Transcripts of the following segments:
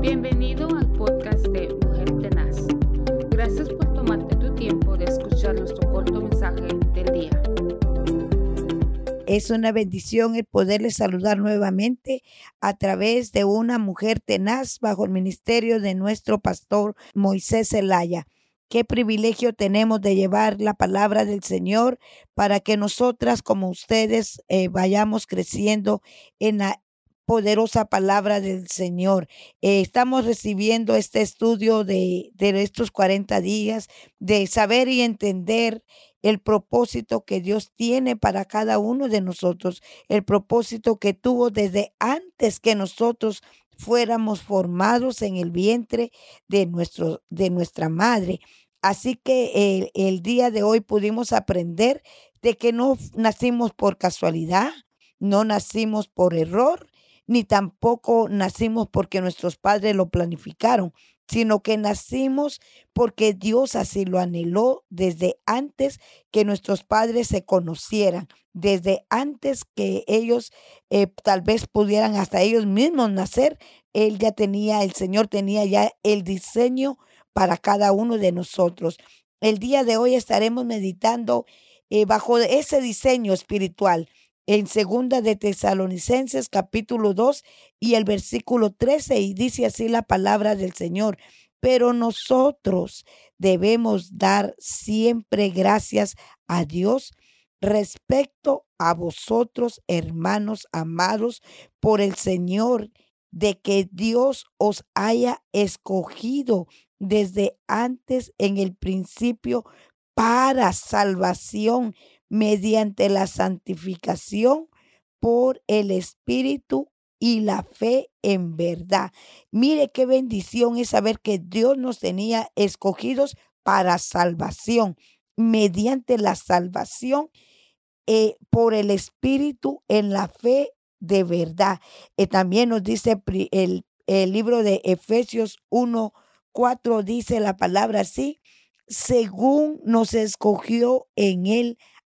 Bienvenido al podcast de Mujer Tenaz. Gracias por tomarte tu tiempo de escuchar nuestro corto mensaje del día. Es una bendición el poderles saludar nuevamente a través de una mujer tenaz bajo el ministerio de nuestro pastor Moisés Zelaya. Qué privilegio tenemos de llevar la palabra del Señor para que nosotras como ustedes eh, vayamos creciendo en la poderosa palabra del Señor. Eh, estamos recibiendo este estudio de, de estos 40 días, de saber y entender el propósito que Dios tiene para cada uno de nosotros, el propósito que tuvo desde antes que nosotros fuéramos formados en el vientre de, nuestro, de nuestra madre. Así que el, el día de hoy pudimos aprender de que no nacimos por casualidad, no nacimos por error, ni tampoco nacimos porque nuestros padres lo planificaron, sino que nacimos porque Dios así lo anheló desde antes que nuestros padres se conocieran, desde antes que ellos eh, tal vez pudieran hasta ellos mismos nacer, Él ya tenía, el Señor tenía ya el diseño para cada uno de nosotros. El día de hoy estaremos meditando eh, bajo ese diseño espiritual en segunda de Tesalonicenses capítulo 2 y el versículo 13 y dice así la palabra del Señor. Pero nosotros debemos dar siempre gracias a Dios respecto a vosotros, hermanos amados, por el Señor, de que Dios os haya escogido desde antes en el principio para salvación mediante la santificación por el Espíritu y la fe en verdad. Mire qué bendición es saber que Dios nos tenía escogidos para salvación, mediante la salvación eh, por el Espíritu en la fe de verdad. eh, también nos dice el, el libro de Efesios 1, 4, dice la palabra así, según nos escogió en él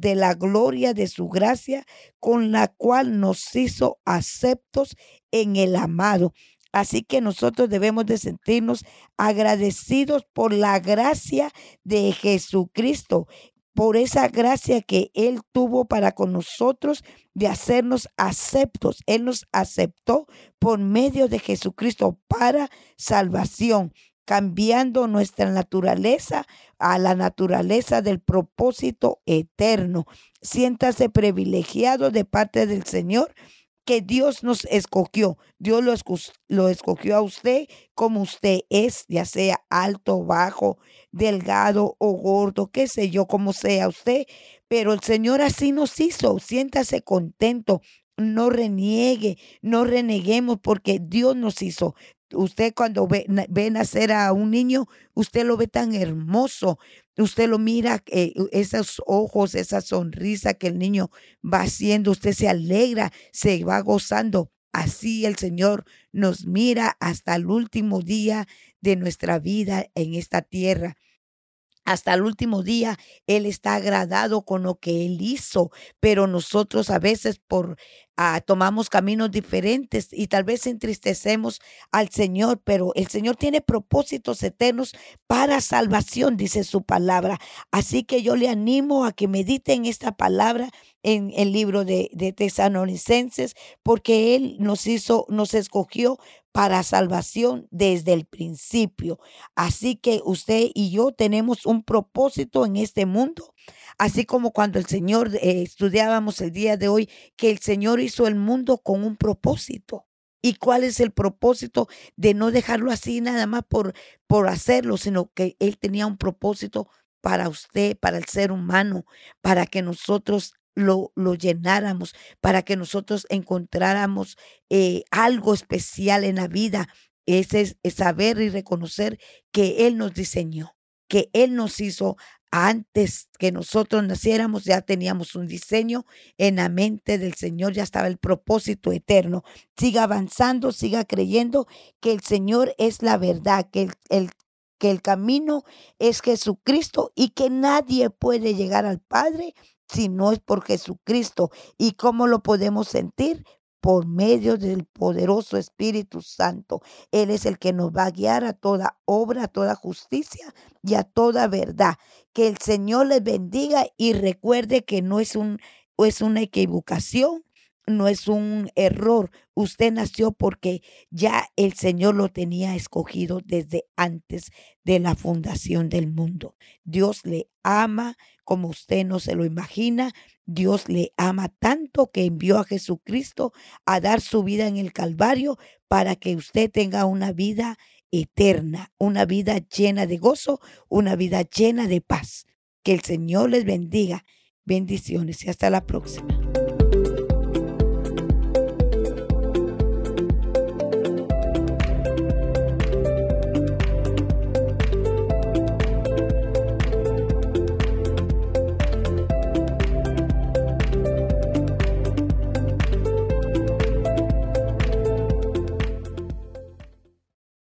de la gloria de su gracia, con la cual nos hizo aceptos en el amado. Así que nosotros debemos de sentirnos agradecidos por la gracia de Jesucristo, por esa gracia que Él tuvo para con nosotros de hacernos aceptos. Él nos aceptó por medio de Jesucristo para salvación cambiando nuestra naturaleza a la naturaleza del propósito eterno. Siéntase privilegiado de parte del Señor que Dios nos escogió. Dios lo, lo, escogió a usted como usted es, ya sea alto, bajo, delgado o gordo, qué sé yo, como sea usted. Pero el Señor así nos hizo. Siéntase contento. No reniegue, no reneguemos porque Dios nos hizo. Usted cuando ve, nacer a un niño, usted lo ve tan hermoso, usted lo mira, eh, esos ojos, esa sonrisa que el niño va haciendo, usted se alegra, se va gozando. Así el Señor nos mira hasta el último día de nuestra vida en esta tierra hasta el último día Él está agradado con lo que Él hizo, pero nosotros a veces por ah, tomamos caminos diferentes y tal vez entristecemos al Señor, pero el Señor tiene propósitos eternos para salvación, dice su palabra. Así que yo le animo a que mediten esta palabra en el libro de, de porque Él nos hizo, nos escogió para salvación desde el principio. Así que usted y yo tenemos un propósito en este mundo, así como cuando el Señor eh, estudiábamos el día de hoy, que el Señor hizo el mundo con un propósito. ¿Y cuál es el propósito de no dejarlo así nada más por, por hacerlo, sino que Él tenía un propósito para usted, para el ser humano, para que nosotros lo, llenáramos, para que nosotros encontráramos eh, algo especial en la vida. Ese es, saber y reconocer que Él nos diseñó, que Él nos hizo antes que nosotros naciéramos ya teníamos un diseño en la mente del Señor, ya estaba el propósito eterno. Siga avanzando, siga creyendo que el Señor es la verdad, que el, que el camino es Jesucristo y que nadie puede llegar al Padre si no es por Jesucristo. ¿Y cómo lo podemos sentir? por medio del poderoso Espíritu Santo. Él es el que nos va a guiar a toda obra, a toda justicia y a toda verdad. Que el Señor les bendiga y recuerde que no es, un, es una equivocación, no es un error. Usted nació porque ya el Señor lo tenía escogido desde antes de la fundación del mundo. Dios le ama como usted no se lo imagina. Dios le ama tanto que envió a Jesucristo a dar su vida en el Calvario para que usted tenga una vida eterna, una vida llena de gozo, una vida llena de paz. Que el Señor les bendiga. Bendiciones y hasta la próxima.